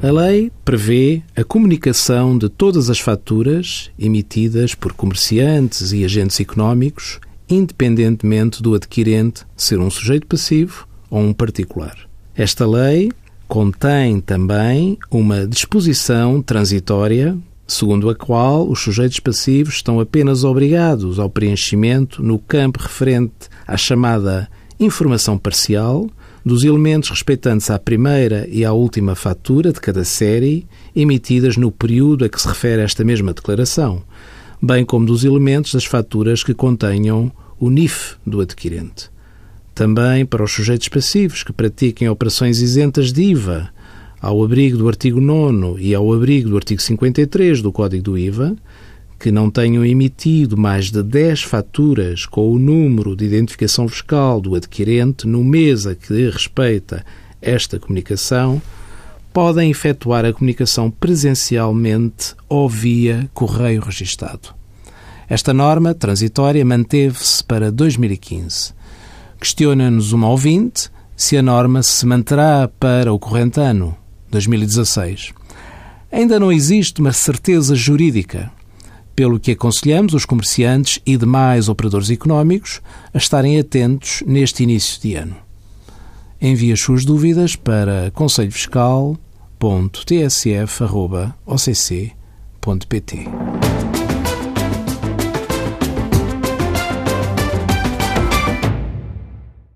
A lei prevê a comunicação de todas as faturas emitidas por comerciantes e agentes económicos, independentemente do adquirente ser um sujeito passivo ou um particular. Esta lei contém também uma disposição transitória segundo a qual os sujeitos passivos estão apenas obrigados ao preenchimento no campo referente à chamada informação parcial dos elementos respeitantes à primeira e à última fatura de cada série emitidas no período a que se refere esta mesma declaração, bem como dos elementos das faturas que contenham o NIF do adquirente. Também para os sujeitos passivos que pratiquem operações isentas de IVA, ao abrigo do artigo 9 e ao abrigo do artigo 53 do Código do IVA, que não tenham emitido mais de 10 faturas com o número de identificação fiscal do adquirente no mês a que respeita esta comunicação, podem efetuar a comunicação presencialmente ou via correio registado. Esta norma transitória manteve-se para 2015. Questiona-nos uma ouvinte se a norma se manterá para o corrente ano, 2016. Ainda não existe uma certeza jurídica pelo que aconselhamos os comerciantes e demais operadores económicos a estarem atentos neste início de ano. Envie as suas dúvidas para conselhofiscal.tsf.occ.pt.